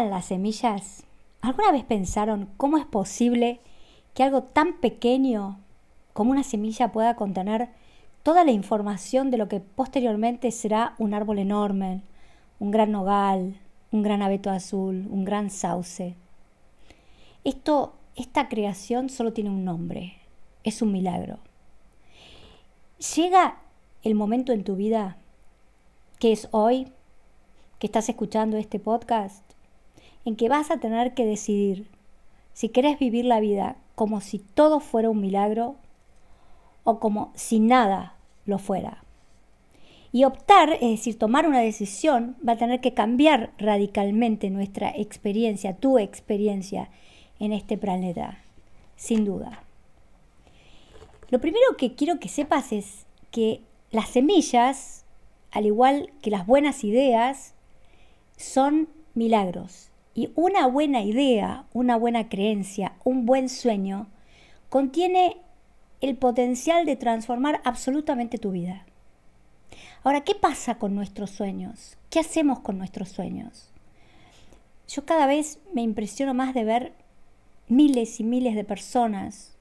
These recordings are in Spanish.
las semillas? ¿Alguna vez pensaron cómo es posible que algo tan pequeño como una semilla pueda contener toda la información de lo que posteriormente será un árbol enorme, un gran nogal, un gran abeto azul, un gran sauce? Esto, esta creación solo tiene un nombre, es un milagro. Llega el momento en tu vida, que es hoy, que estás escuchando este podcast, en que vas a tener que decidir si querés vivir la vida como si todo fuera un milagro o como si nada lo fuera. Y optar, es decir, tomar una decisión, va a tener que cambiar radicalmente nuestra experiencia, tu experiencia en este planeta, sin duda. Lo primero que quiero que sepas es que las semillas, al igual que las buenas ideas, son milagros. Y una buena idea, una buena creencia, un buen sueño, contiene el potencial de transformar absolutamente tu vida. Ahora, ¿qué pasa con nuestros sueños? ¿Qué hacemos con nuestros sueños? Yo cada vez me impresiono más de ver miles y miles de personas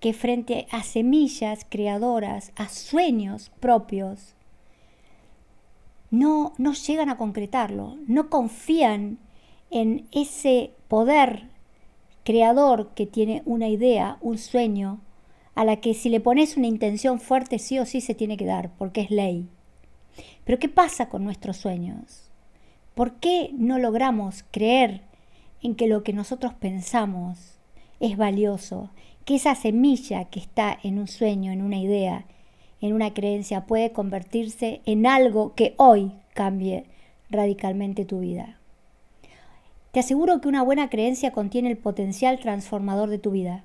que frente a semillas creadoras, a sueños propios, no, no llegan a concretarlo, no confían en ese poder creador que tiene una idea, un sueño, a la que si le pones una intención fuerte sí o sí se tiene que dar, porque es ley. Pero ¿qué pasa con nuestros sueños? ¿Por qué no logramos creer en que lo que nosotros pensamos es valioso, que esa semilla que está en un sueño, en una idea, en una creencia, puede convertirse en algo que hoy cambie radicalmente tu vida. Te aseguro que una buena creencia contiene el potencial transformador de tu vida.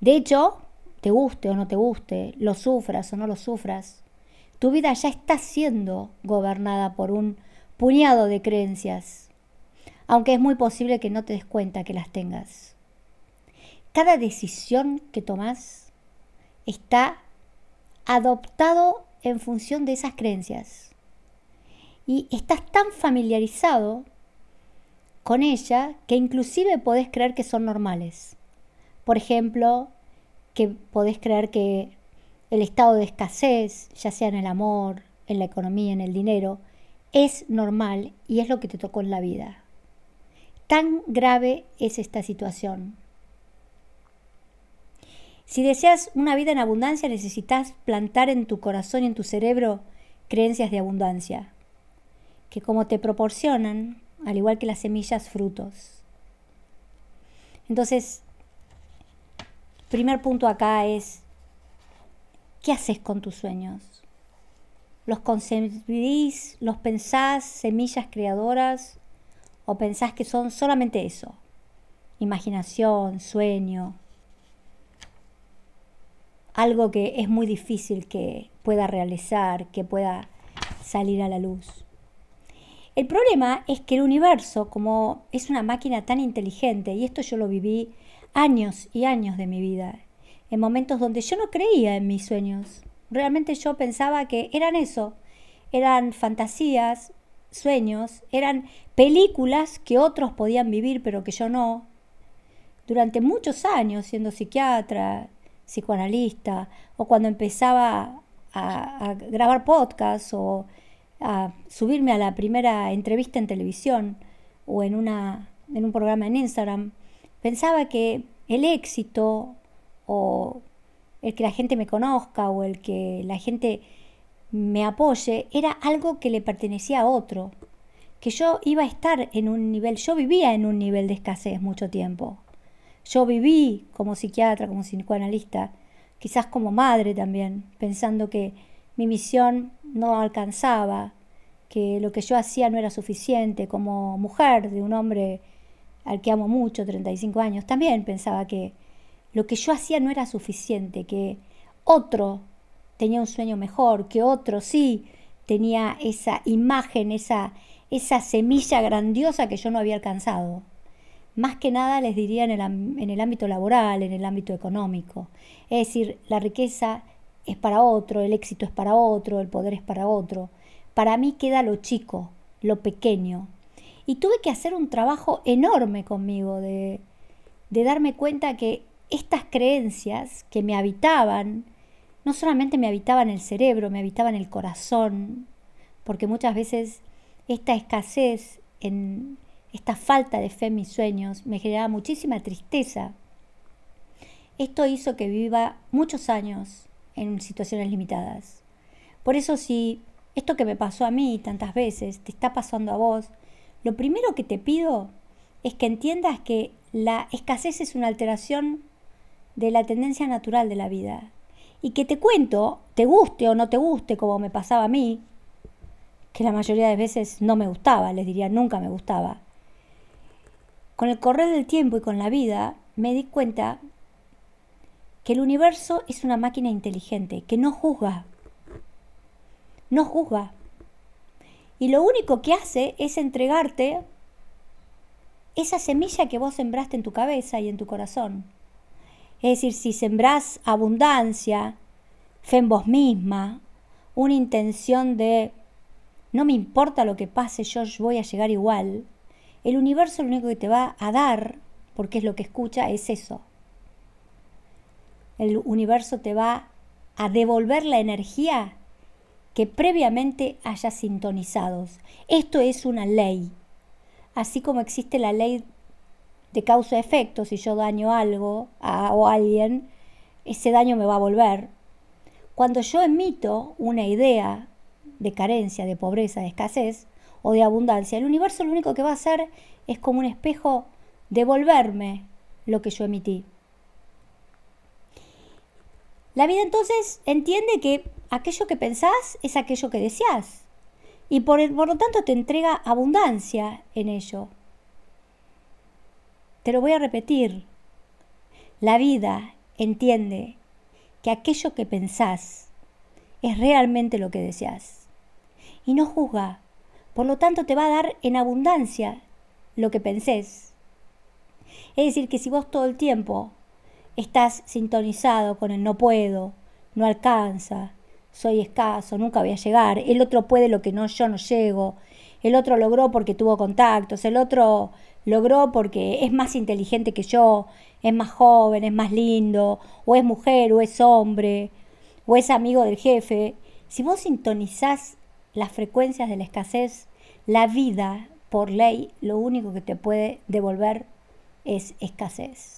De hecho, te guste o no te guste, lo sufras o no lo sufras, tu vida ya está siendo gobernada por un puñado de creencias, aunque es muy posible que no te des cuenta que las tengas. Cada decisión que tomas está adoptado en función de esas creencias. Y estás tan familiarizado con ella que inclusive podés creer que son normales. Por ejemplo, que podés creer que el estado de escasez, ya sea en el amor, en la economía, en el dinero, es normal y es lo que te tocó en la vida. Tan grave es esta situación si deseas una vida en abundancia, necesitas plantar en tu corazón y en tu cerebro creencias de abundancia, que como te proporcionan, al igual que las semillas, frutos. Entonces, primer punto acá es, ¿qué haces con tus sueños? ¿Los concebís, los pensás semillas creadoras o pensás que son solamente eso? Imaginación, sueño, algo que es muy difícil que pueda realizar, que pueda salir a la luz. El problema es que el universo, como es una máquina tan inteligente, y esto yo lo viví años y años de mi vida, en momentos donde yo no creía en mis sueños, realmente yo pensaba que eran eso, eran fantasías, sueños, eran películas que otros podían vivir pero que yo no. Durante muchos años, siendo psiquiatra, psicoanalista, o cuando empezaba a, grabar podcast o a subirme a la primera entrevista en televisión o en, una, en un programa en Instagram, pensaba que el éxito o el que la gente me conozca o el que la gente me apoye era algo que le pertenecía a otro, que yo iba a estar en un nivel, yo vivía en un nivel de escasez mucho tiempo. Yo viví como psiquiatra, como psicoanalista, quizás como madre también, pensando que mi misión no alcanzaba, que lo que yo hacía no era suficiente, como mujer de un hombre al que amo mucho, 35 años, también pensaba que lo que yo hacía no era suficiente, que otro tenía un sueño mejor, que otro sí tenía esa imagen, esa, esa semilla grandiosa que yo no había alcanzado más que nada les diría en el, ámbito laboral, en el ámbito económico. Es decir, la riqueza es para otro, el éxito es para otro, el poder es para otro. Para mí queda lo chico, lo pequeño. Y tuve que hacer un trabajo enorme conmigo de, de darme cuenta que estas creencias que me habitaban, no solamente me habitaban el cerebro, me habitaban el corazón, porque muchas veces esta escasez, en esta falta de fe en mis sueños, me generaba muchísima tristeza. Esto hizo que viva muchos años en situaciones limitadas. Por eso si esto que me pasó a mí tantas veces te está pasando a vos, lo primero que te pido es que entiendas que la escasez es una alteración de la tendencia natural de la vida. Y que te cuento, te guste o no te guste, como me pasaba a mí, que la mayoría de veces no me gustaba, les diría nunca me gustaba. Con el correr del tiempo y con la vida me di cuenta que el universo es una máquina inteligente, que no juzga, no juzga. Y lo único que hace es entregarte esa semilla que vos sembraste en tu cabeza y en tu corazón. Es decir, si sembrás abundancia, fe en vos misma, una intención de no me importa lo que pase, yo voy a llegar igual, el universo lo único que te va a dar, porque es lo que escucha, es eso. El universo te va a devolver la energía que previamente hayas sintonizados. Esto es una ley. Así como existe la ley de causa-efecto, si yo daño algo o a alguien, ese daño me va a volver. Cuando yo emito una idea de carencia, de pobreza, de escasez o de abundancia, el universo lo único que va a hacer es como un espejo devolverme lo que yo emití. La vida entonces entiende que aquello que pensás es aquello que deseas y por, por lo tanto te entrega abundancia en ello. Te lo voy a repetir. La vida entiende que aquello que pensás es realmente lo que deseas y no juzga. Por lo tanto, te va a dar en abundancia lo que pensés. Es decir, que si vos todo el tiempo estás sintonizado con el no puedo, no alcanza, soy escaso, nunca voy a llegar, el otro puede lo que no yo no llego, el otro logró porque tuvo contactos, el otro logró porque es más inteligente que yo, es más joven, es más lindo, o es mujer, o es hombre, o es amigo del jefe. Si vos sintonizás las frecuencias de la escasez, la vida, por ley, lo único que te puede devolver es escasez.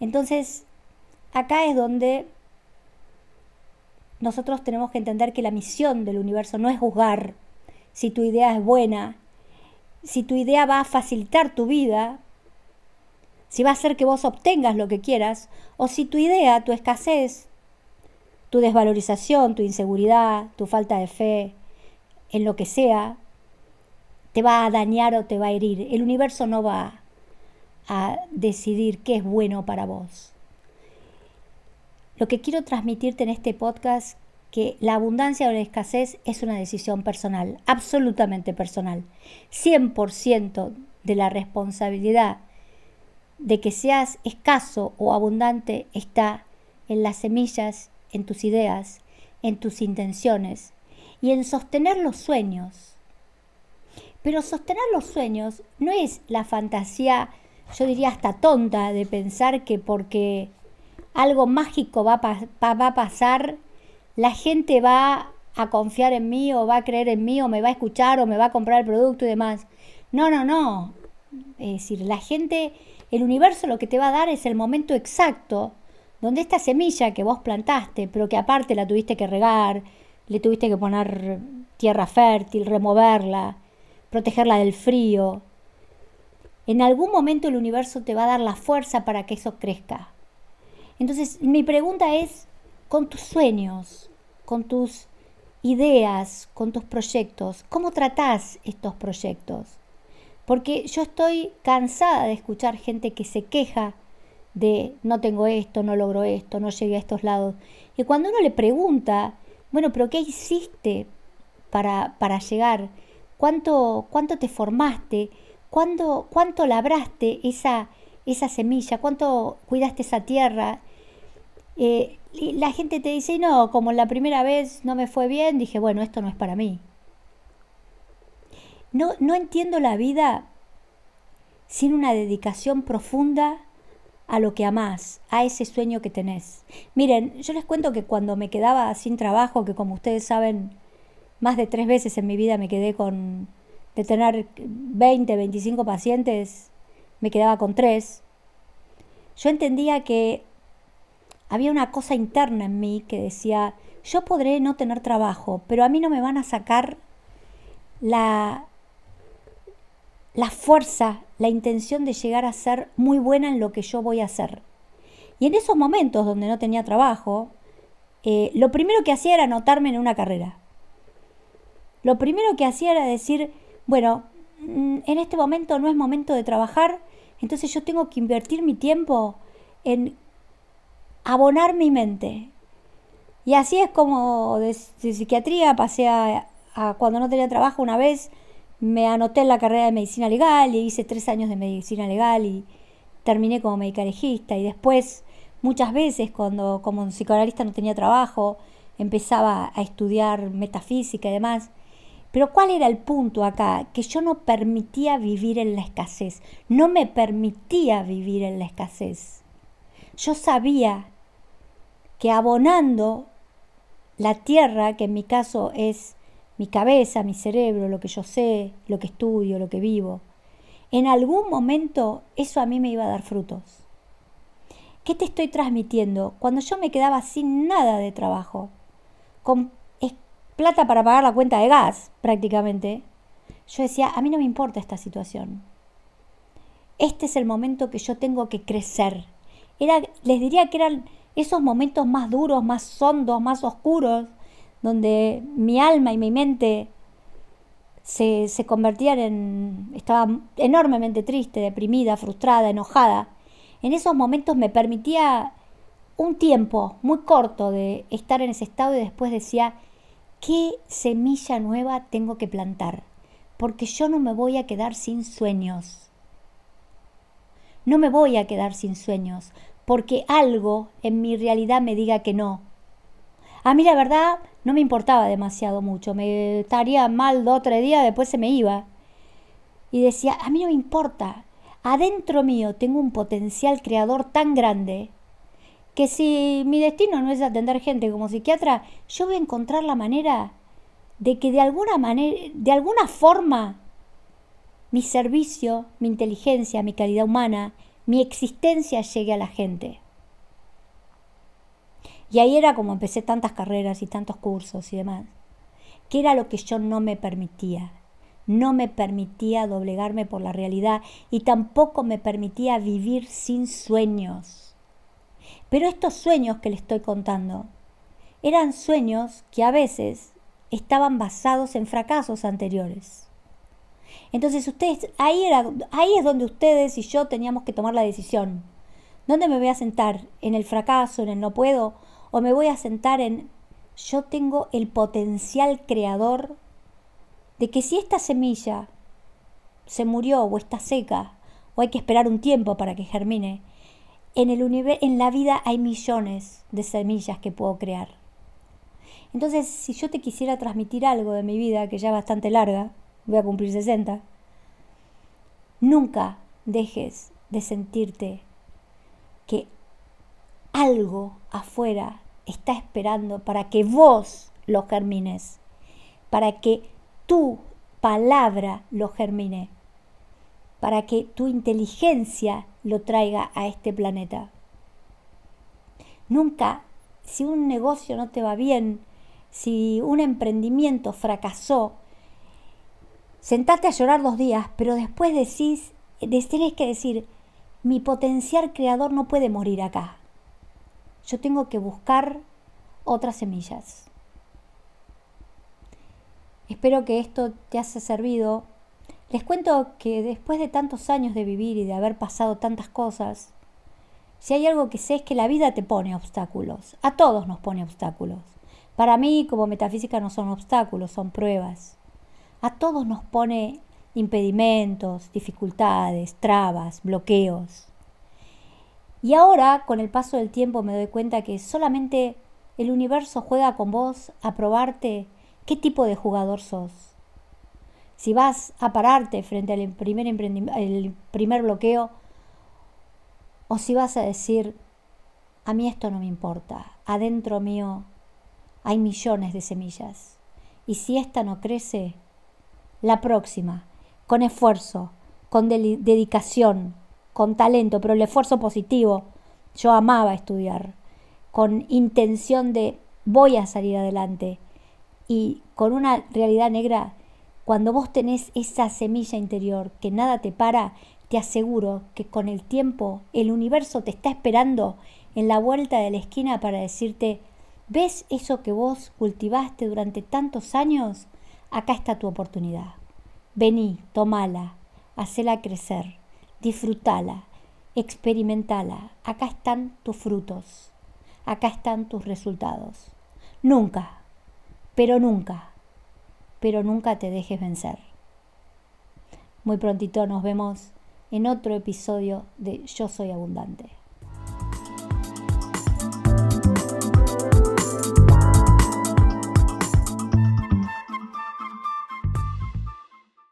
Entonces, acá es donde nosotros tenemos que entender que la misión del universo no es juzgar si tu idea es buena, si tu idea va a facilitar tu vida, si va a hacer que vos obtengas lo que quieras, o si tu idea, tu escasez, tu desvalorización, tu inseguridad, tu falta de fe, en lo que sea, te va a dañar o te va a herir. El universo no va a decidir qué es bueno para vos. Lo que quiero transmitirte en este podcast que la abundancia o la escasez es una decisión personal, absolutamente personal. 100% de la responsabilidad de que seas escaso o abundante está en las semillas en tus ideas, en tus intenciones y en sostener los sueños. Pero sostener los sueños no es la fantasía, yo diría hasta tonta, de pensar que porque algo mágico va a, va a pasar, la gente va a confiar en mí o va a creer en mí o me va a escuchar o me va a comprar el producto y demás. No, no, no. Es decir, la gente, el universo lo que te va a dar es el momento exacto donde esta semilla que vos plantaste, pero que aparte la tuviste que regar, le tuviste que poner tierra fértil, removerla, protegerla del frío, en algún momento el universo te va a dar la fuerza para que eso crezca. Entonces, mi pregunta es, con tus sueños, con tus ideas, con tus proyectos, ¿cómo tratás estos proyectos? Porque yo estoy cansada de escuchar gente que se queja de no tengo esto, no logro esto, no llegué a estos lados. Y cuando uno le pregunta, bueno, pero ¿qué hiciste para, para llegar? ¿Cuánto, ¿Cuánto te formaste? ¿Cuánto, labraste esa, esa semilla? ¿Cuánto cuidaste esa tierra? Eh, la gente te dice, no, como la primera vez no me fue bien, dije, bueno, esto no es para mí. No, no entiendo la vida sin una dedicación profunda a lo que amás, a ese sueño que tenés. Miren, yo les cuento que cuando me quedaba sin trabajo, que como ustedes saben, más de tres veces en mi vida me quedé con, de tener 20, 25 pacientes, me quedaba con tres, yo entendía que había una cosa interna en mí que decía, yo podré no tener trabajo, pero a mí no me van a sacar la, la fuerza, la intención de llegar a ser muy buena en lo que yo voy a hacer. Y en esos momentos donde no tenía trabajo, eh, lo primero que hacía era anotarme en una carrera. Lo primero que hacía era decir, bueno, mm, en este momento no es momento de trabajar, entonces yo tengo que invertir mi tiempo en abonar mi mente. Y así es como de, psiquiatría pasé a, cuando no tenía trabajo una vez, me anoté en la carrera de medicina legal y hice tres años de medicina legal y terminé como medicalejista y después muchas veces cuando como psicoanalista no tenía trabajo empezaba a estudiar metafísica y demás pero ¿cuál era el punto acá? Que yo no permitía vivir en la escasez, no me permitía vivir en la escasez. Yo sabía que abonando la tierra, que en mi caso es mi cabeza, mi cerebro, lo que yo sé, lo que estudio, lo que vivo, en algún momento eso a mí me iba a dar frutos. ¿Qué te estoy transmitiendo? Cuando yo me quedaba sin nada de trabajo, con plata para pagar la cuenta de gas, prácticamente, yo decía, a mí no me importa esta situación. Este es el momento que yo tengo que crecer. Era, les diría que eran esos momentos más duros, más hondos, más oscuros, donde mi alma y mi mente se, se convertían en... estaba enormemente triste, deprimida, frustrada, enojada. En esos momentos me permitía un tiempo muy corto de estar en ese estado y después decía, ¿Qué semilla nueva tengo que plantar? Porque yo no me voy a quedar sin sueños. No me voy a quedar sin sueños, porque algo en mi realidad me diga que no. A mí la verdad no me importaba demasiado mucho, me estaría mal dos o tres después se me iba. Y decía, a mí no me importa, adentro mío tengo un potencial creador tan grande que si mi destino no es atender gente como psiquiatra, yo voy a encontrar la manera de que de alguna manera, de alguna forma, mi servicio, mi inteligencia, mi calidad humana, mi existencia llegue a la gente. Y ahí era como empecé tantas carreras y tantos cursos y demás, que era lo que yo no me permitía. No me permitía doblegarme por la realidad y tampoco me permitía vivir sin sueños. Pero estos sueños que le estoy contando eran sueños que a veces estaban basados en fracasos anteriores. Entonces ustedes, ahí, era, ahí es donde ustedes y yo teníamos que tomar la decisión. ¿Dónde me voy a sentar? ¿En el fracaso, en el no puedo? ¿O me voy a sentar en yo tengo el potencial creador de que si esta semilla se murió o está seca o hay que esperar un tiempo para que germine, en, el en la vida hay millones de semillas que puedo crear. Entonces, si yo te quisiera transmitir algo de mi vida, que ya es bastante larga, voy a cumplir 60, nunca dejes de sentirte que algo afuera está esperando para que vos lo germines, para que tu palabra lo germine, para que tu inteligencia lo traiga a este planeta. Nunca, si un negocio no te va bien, si un emprendimiento fracasó, sentate a llorar dos días, pero después decís, tenés que decir, mi potencial creador no puede morir acá. Yo tengo que buscar otras semillas. Espero que esto te haya servido les cuento que después de tantos años de vivir y de haber pasado tantas cosas, si hay algo que sé es que la vida te pone obstáculos. A todos nos pone obstáculos. Para mí, como metafísica, no son obstáculos, son pruebas. A todos nos pone impedimentos, dificultades, trabas, bloqueos. Y ahora, con el paso del tiempo, me doy cuenta que solamente el universo juega con vos a probarte qué tipo de jugador sos. Si vas a pararte frente al primer, primer bloqueo, o si vas a decir, a mí esto no me importa, adentro mío hay millones de semillas. Y si esta no crece, la próxima, con esfuerzo, con dedicación, con talento, pero el esfuerzo positivo, yo amaba estudiar, con intención de voy a salir adelante y con una realidad negra, cuando vos tenés esa semilla interior que nada te para, te aseguro que con el tiempo el universo te está esperando en la vuelta de la esquina para decirte, ¿ves eso que vos cultivaste durante tantos años? Acá está tu oportunidad. Vení, tomala, hacela crecer, disfrutala, experimentala. Acá están tus frutos, acá están tus resultados. Nunca, pero nunca, pero nunca te dejes vencer. Muy prontito nos vemos en otro episodio de Yo Soy Abundante.